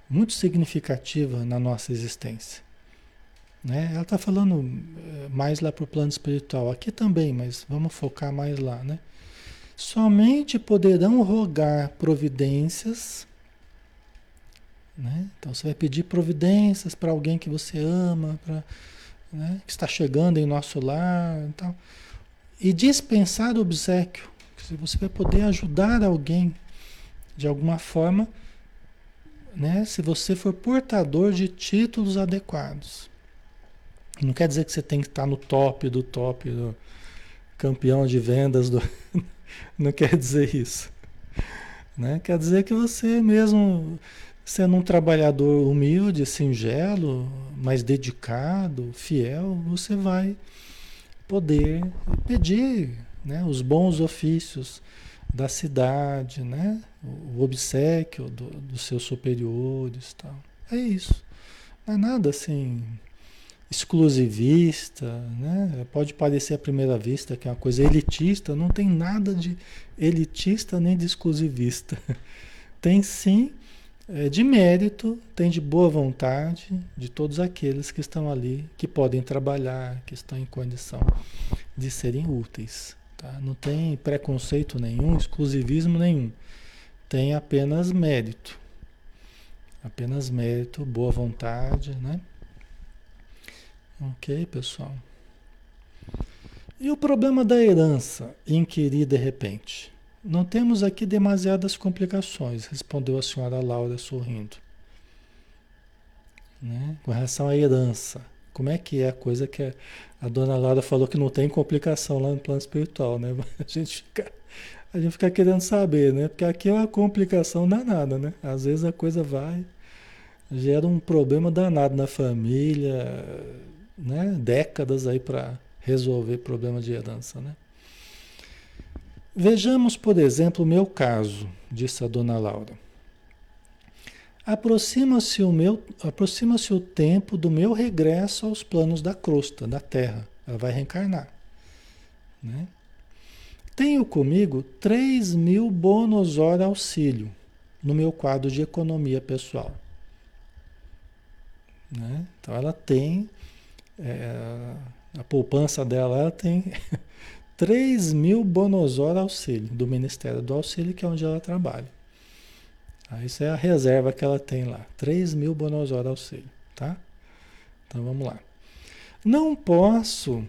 muito significativa na nossa existência. Né? Ela está falando eh, mais lá para o plano espiritual, aqui também, mas vamos focar mais lá. Né? Somente poderão rogar providências. Né? Então você vai pedir providências para alguém que você ama, pra, né? que está chegando em nosso lar. Então, e dispensar o obsequio. Você vai poder ajudar alguém de alguma forma, né? se você for portador de títulos adequados. Não quer dizer que você tem que estar no top do top, do campeão de vendas. Do... Não quer dizer isso. Né? Quer dizer que você mesmo, sendo um trabalhador humilde, singelo, mais dedicado, fiel, você vai poder pedir né? os bons ofícios da cidade, né? o obsequio do, dos seus superiores. Tal. É isso. Não é nada assim exclusivista, né? Pode parecer à primeira vista que é uma coisa elitista, não tem nada de elitista nem de exclusivista. Tem sim é, de mérito, tem de boa vontade de todos aqueles que estão ali, que podem trabalhar, que estão em condição de serem úteis. Tá? Não tem preconceito nenhum, exclusivismo nenhum. Tem apenas mérito. Apenas mérito, boa vontade, né? Ok, pessoal? E o problema da herança inquirir de repente? Não temos aqui demasiadas complicações, respondeu a senhora Laura sorrindo. Né? Com relação à herança, como é que é a coisa que a dona Laura falou que não tem complicação lá no plano espiritual, né? A gente fica, a gente fica querendo saber, né? Porque aqui é uma complicação danada, né? Às vezes a coisa vai, gera um problema danado na família, né, décadas aí para resolver problema de herança, né? Vejamos, por exemplo, o meu caso, disse a dona Laura. Aproxima-se o meu, aproxima-se o tempo do meu regresso aos planos da crosta, da terra. Ela vai reencarnar, né? Tenho comigo 3 mil bônus hora auxílio no meu quadro de economia pessoal. Né? Então ela tem é, a poupança dela ela tem 3 mil bonosor auxílio do Ministério do Auxílio, que é onde ela trabalha. Ah, isso é a reserva que ela tem lá. 3 mil bonosor auxílio, tá? Então vamos lá. Não posso,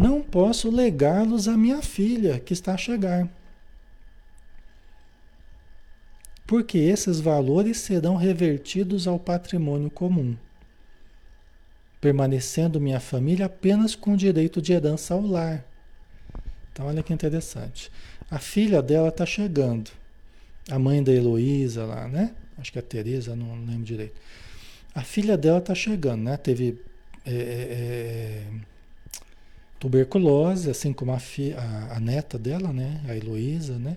não posso legá-los à minha filha que está a chegar. Porque esses valores serão revertidos ao patrimônio comum permanecendo minha família apenas com direito de herança ao lar. Então, olha que interessante. A filha dela está chegando. A mãe da Heloísa lá, né? Acho que é a Tereza, não lembro direito. A filha dela está chegando, né? Teve é, é, é, tuberculose, assim como a, fi, a, a, neta dela, né? A Heloísa, né?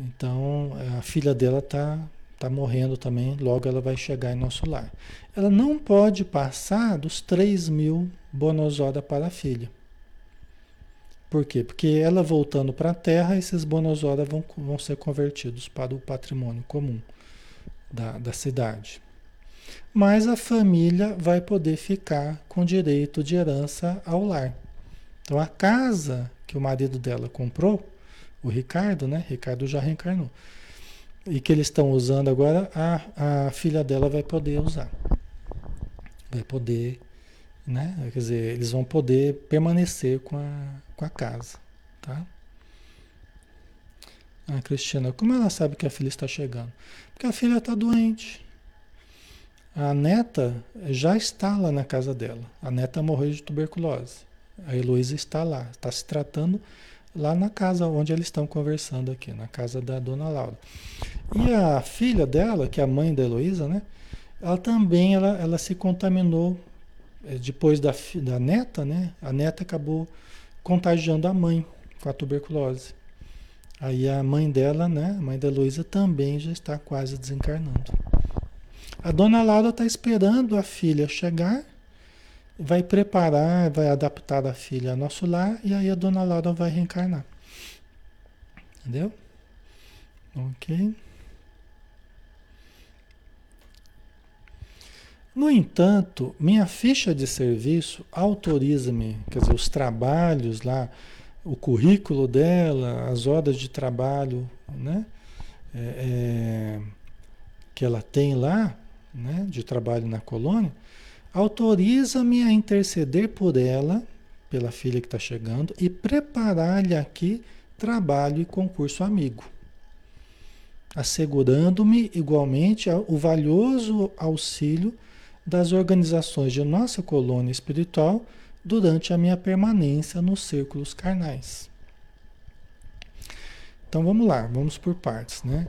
Então, a filha dela está está morrendo também, logo ela vai chegar em nosso lar. Ela não pode passar dos 3 mil bonosoda para a filha. Por quê? Porque ela voltando para a Terra, esses bonosora vão, vão ser convertidos para o patrimônio comum da, da cidade. Mas a família vai poder ficar com direito de herança ao lar. Então a casa que o marido dela comprou, o Ricardo, né? Ricardo já reencarnou. E que eles estão usando agora, a, a filha dela vai poder usar. Vai poder, né? Quer dizer, eles vão poder permanecer com a, com a casa, tá? Ah, Cristina, como ela sabe que a filha está chegando? Porque a filha está doente. A neta já está lá na casa dela. A neta morreu de tuberculose. A Heloísa está lá, está se tratando lá na casa onde eles estão conversando aqui, na casa da dona Laura. E a filha dela, que é a mãe da Heloísa, né? Ela também ela, ela se contaminou depois da, da neta, né? A neta acabou contagiando a mãe com a tuberculose. Aí a mãe dela, né? A mãe da Heloísa também já está quase desencarnando. A dona Laura está esperando a filha chegar, vai preparar, vai adaptar a filha ao nosso lar e aí a dona Laura vai reencarnar. Entendeu? Ok. No entanto, minha ficha de serviço autoriza-me, quer dizer, os trabalhos lá, o currículo dela, as horas de trabalho, né? É, é, que ela tem lá, né, de trabalho na colônia, autoriza-me a interceder por ela, pela filha que está chegando, e preparar-lhe aqui trabalho e concurso amigo, assegurando-me igualmente o valioso auxílio das organizações de nossa colônia espiritual durante a minha permanência nos círculos carnais. Então vamos lá, vamos por partes, né?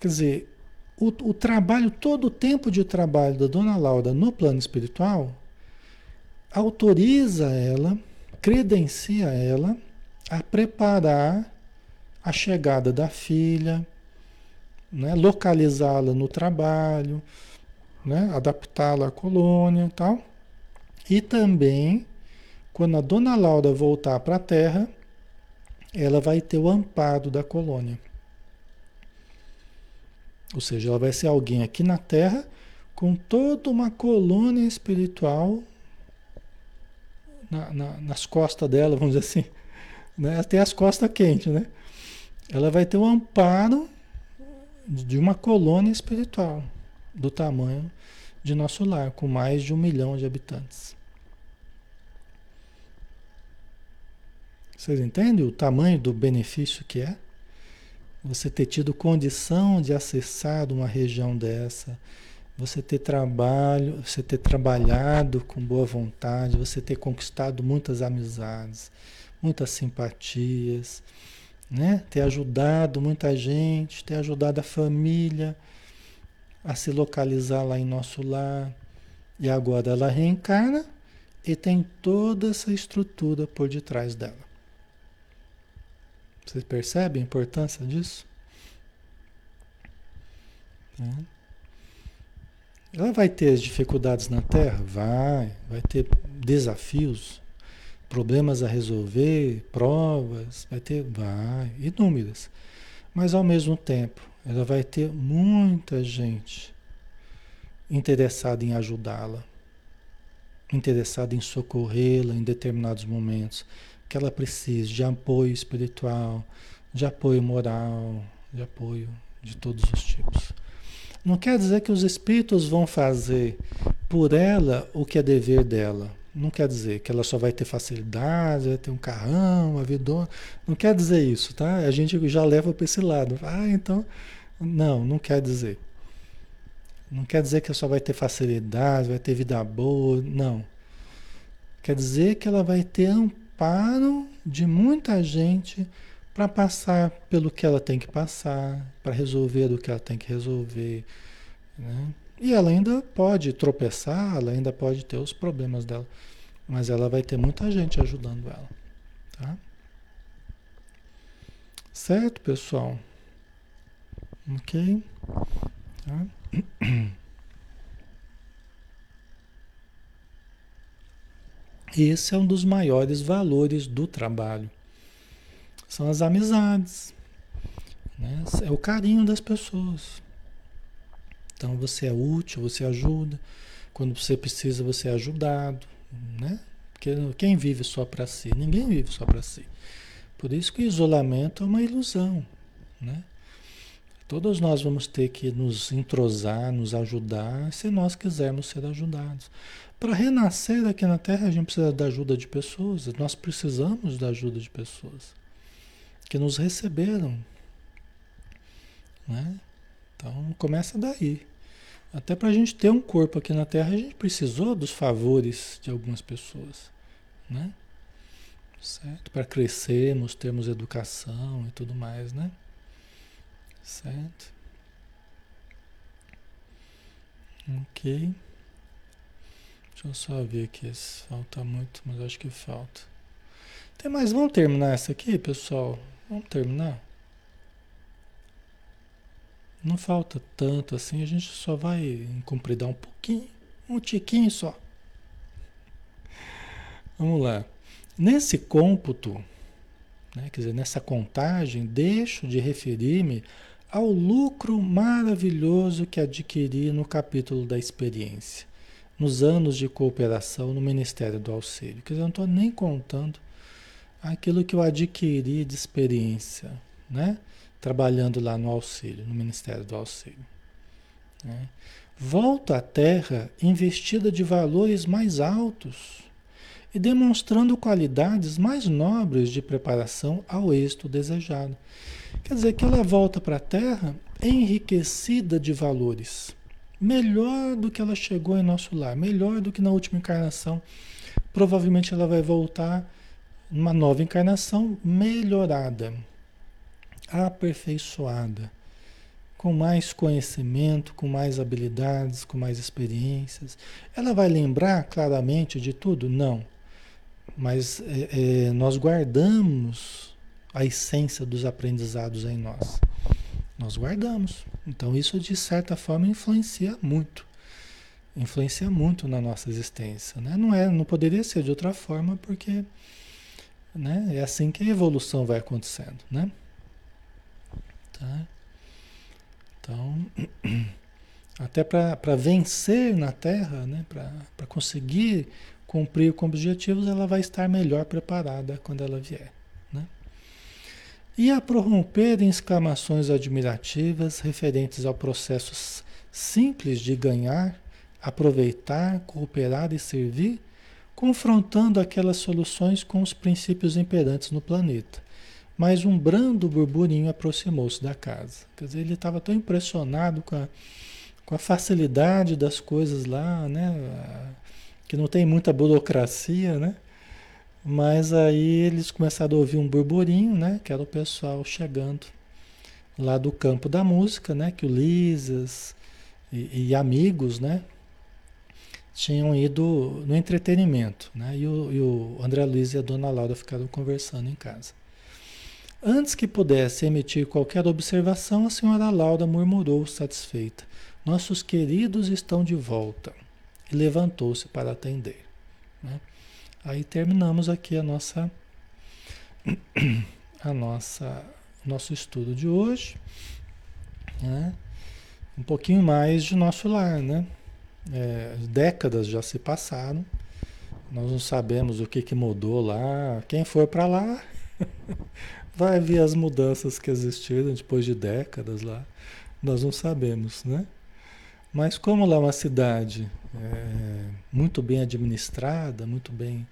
Quer dizer, o, o trabalho, todo o tempo de trabalho da dona Laura no plano espiritual autoriza ela, credencia ela a preparar a chegada da filha, né, localizá-la no trabalho, né, adaptá-la à colônia e tal. E também, quando a dona Laura voltar para a Terra, ela vai ter o amparo da colônia. Ou seja, ela vai ser alguém aqui na Terra com toda uma colônia espiritual na, na, nas costas dela, vamos dizer assim. Né? Tem as costas quentes, né? Ela vai ter o amparo de uma colônia espiritual do tamanho de nosso lar, com mais de um milhão de habitantes. Vocês entendem o tamanho do benefício que é? Você ter tido condição de acessar uma região dessa, você ter trabalho, você ter trabalhado com boa vontade, você ter conquistado muitas amizades, muitas simpatias, né? Ter ajudado muita gente, ter ajudado a família a se localizar lá em nosso lar. E agora ela reencarna e tem toda essa estrutura por detrás dela. Vocês percebem a importância disso? É. Ela vai ter dificuldades na Terra? Vai. Vai ter desafios, problemas a resolver, provas, vai ter, vai, inúmeras. Mas ao mesmo tempo, ela vai ter muita gente interessada em ajudá-la, interessada em socorrê-la em determinados momentos que ela precise de apoio espiritual, de apoio moral, de apoio de todos os tipos. Não quer dizer que os espíritos vão fazer por ela o que é dever dela. Não quer dizer que ela só vai ter facilidade, vai ter um carrão, uma vidona. Não quer dizer isso, tá? A gente já leva para esse lado. Ah, então. Não, não quer dizer. Não quer dizer que ela só vai ter facilidade, vai ter vida boa. Não. Quer dizer que ela vai ter amparo de muita gente para passar pelo que ela tem que passar, para resolver o que ela tem que resolver. Né? E ela ainda pode tropeçar, ela ainda pode ter os problemas dela, mas ela vai ter muita gente ajudando ela. Tá? Certo, pessoal? Ok? Tá? Esse é um dos maiores valores do trabalho. São as amizades, né? é o carinho das pessoas. Então você é útil, você ajuda. Quando você precisa, você é ajudado, né? Porque quem vive só para si? Ninguém vive só para si. Por isso que o isolamento é uma ilusão, né? Todos nós vamos ter que nos entrosar, nos ajudar, se nós quisermos ser ajudados. Para renascer aqui na Terra, a gente precisa da ajuda de pessoas, nós precisamos da ajuda de pessoas que nos receberam. Né? Então, começa daí. Até para a gente ter um corpo aqui na Terra, a gente precisou dos favores de algumas pessoas. Né? Certo? Para crescermos, termos educação e tudo mais, né? Certo? Ok. Deixa eu só ver aqui falta muito, mas acho que falta. Tem mais? Vamos terminar essa aqui, pessoal? Vamos terminar? Não falta tanto assim, a gente só vai compridar um pouquinho, um tiquinho só. Vamos lá. Nesse cômputo, né, quer dizer, nessa contagem, deixo de referir-me ao lucro maravilhoso que adquiri no capítulo da experiência, nos anos de cooperação no Ministério do Auxílio. Quer dizer, eu não estou nem contando aquilo que eu adquiri de experiência, né? Trabalhando lá no auxílio, no Ministério do Auxílio. Né? Volto à Terra investida de valores mais altos e demonstrando qualidades mais nobres de preparação ao êxito desejado. Quer dizer que ela volta para a Terra enriquecida de valores, melhor do que ela chegou em nosso lar, melhor do que na última encarnação. Provavelmente ela vai voltar numa nova encarnação melhorada, aperfeiçoada, com mais conhecimento, com mais habilidades, com mais experiências. Ela vai lembrar claramente de tudo? Não. Mas é, é, nós guardamos a essência dos aprendizados em nós. Nós guardamos. Então isso de certa forma influencia muito. Influencia muito na nossa existência. Né? Não, é, não poderia ser de outra forma, porque né, é assim que a evolução vai acontecendo. Né? Tá? Então, até para vencer na Terra, né, para conseguir cumprir com objetivos, ela vai estar melhor preparada quando ela vier e a prorromper em exclamações admirativas referentes ao processo simples de ganhar, aproveitar, cooperar e servir, confrontando aquelas soluções com os princípios imperantes no planeta. Mas um brando burburinho aproximou-se da casa. Quer dizer, ele estava tão impressionado com a, com a facilidade das coisas lá, né? Que não tem muita burocracia, né? Mas aí eles começaram a ouvir um burburinho, né? Que era o pessoal chegando lá do campo da música, né? Que o Lisas e, e amigos, né? Tinham ido no entretenimento, né? E o, e o André Luiz e a Dona Laura ficaram conversando em casa. Antes que pudesse emitir qualquer observação, a senhora Laura murmurou satisfeita: Nossos queridos estão de volta. E levantou-se para atender. Né? Aí terminamos aqui a nossa a nossa nosso estudo de hoje, né? Um pouquinho mais de nosso lar, né? É, décadas já se passaram, nós não sabemos o que, que mudou lá. Quem for para lá vai ver as mudanças que existiram depois de décadas lá. Nós não sabemos, né? Mas como lá é uma cidade é, muito bem administrada, muito bem,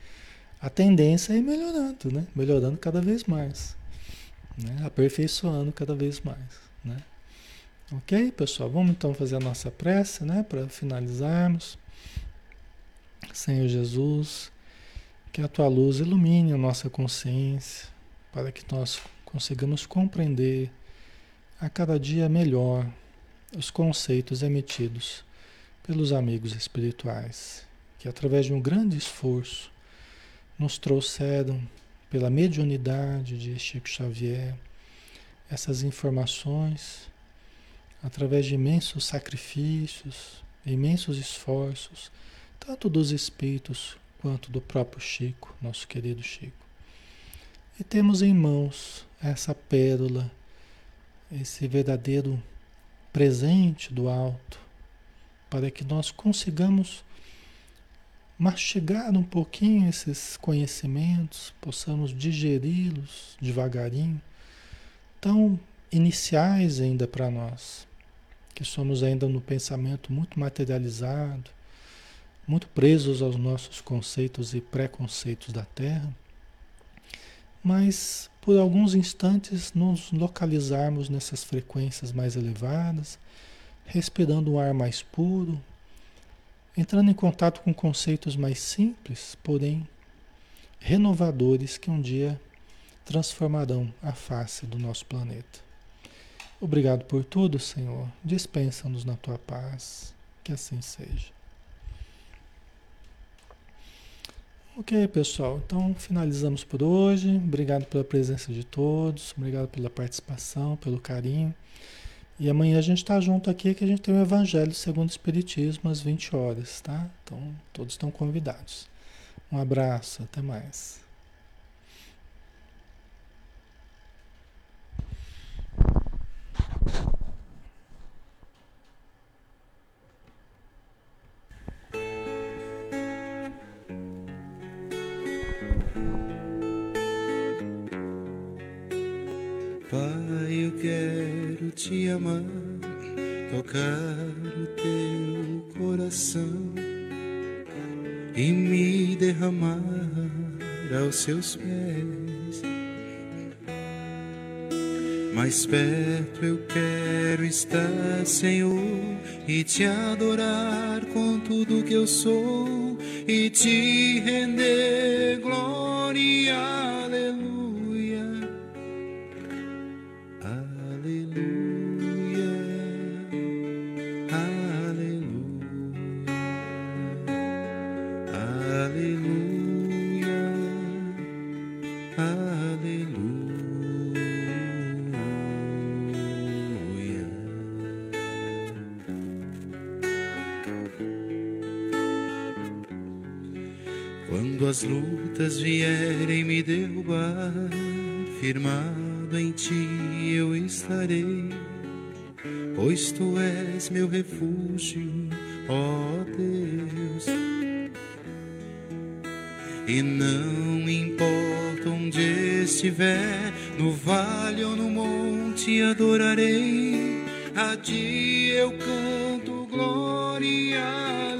a tendência é ir melhorando, né? Melhorando cada vez mais, né? Aperfeiçoando cada vez mais, né? Ok, pessoal? Vamos então fazer a nossa prece, né? Para finalizarmos. Senhor Jesus, que a tua luz ilumine a nossa consciência, para que nós consigamos compreender a cada dia melhor os conceitos emitidos pelos amigos espirituais, que através de um grande esforço nos trouxeram pela mediunidade de Chico Xavier essas informações através de imensos sacrifícios, imensos esforços, tanto dos espíritos quanto do próprio Chico, nosso querido Chico. E temos em mãos essa pérola, esse verdadeiro presente do alto, para que nós consigamos mastigar um pouquinho esses conhecimentos, possamos digeri-los devagarinho, tão iniciais ainda para nós, que somos ainda no pensamento muito materializado, muito presos aos nossos conceitos e preconceitos da Terra, mas por alguns instantes nos localizarmos nessas frequências mais elevadas, respirando um ar mais puro, entrando em contato com conceitos mais simples, porém renovadores que um dia transformarão a face do nosso planeta. Obrigado por tudo, Senhor. Dispensa-nos na tua paz. Que assim seja. Ok, pessoal. Então finalizamos por hoje. Obrigado pela presença de todos. Obrigado pela participação, pelo carinho. E amanhã a gente está junto aqui que a gente tem o Evangelho segundo o Espiritismo às 20 horas, tá? Então todos estão convidados. Um abraço, até mais. Te amar, tocar o teu coração e me derramar aos seus pés. Mais perto eu quero estar, Senhor, e te adorar com tudo que eu sou e te render glória. As lutas vierem me derrubar, firmado em ti eu estarei, pois tu és meu refúgio, ó Deus. E não importa onde estiver, no vale ou no monte adorarei, a ti eu canto glória.